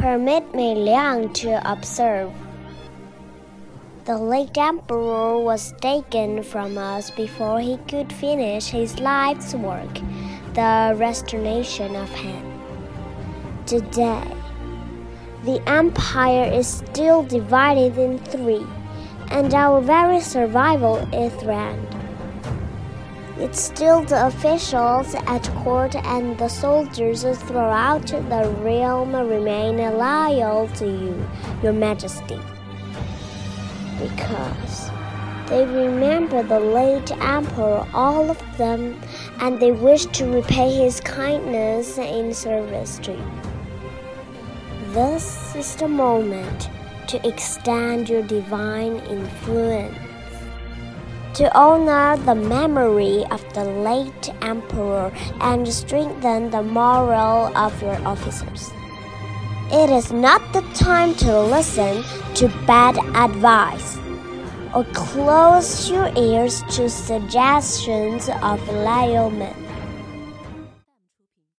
Permit me, Liang, to observe. The late emperor was taken from us before he could finish his life's work, the restoration of Han. Today, the empire is still divided in three, and our very survival is threatened. It's still the officials at court and the soldiers throughout the realm remain loyal to you, Your Majesty. Because they remember the late emperor, all of them, and they wish to repay his kindness in service to you. This is the moment to extend your divine influence to honor the memory of the late emperor and strengthen the morale of your officers. It is not the time to listen to bad advice or close your ears to suggestions of loyal men.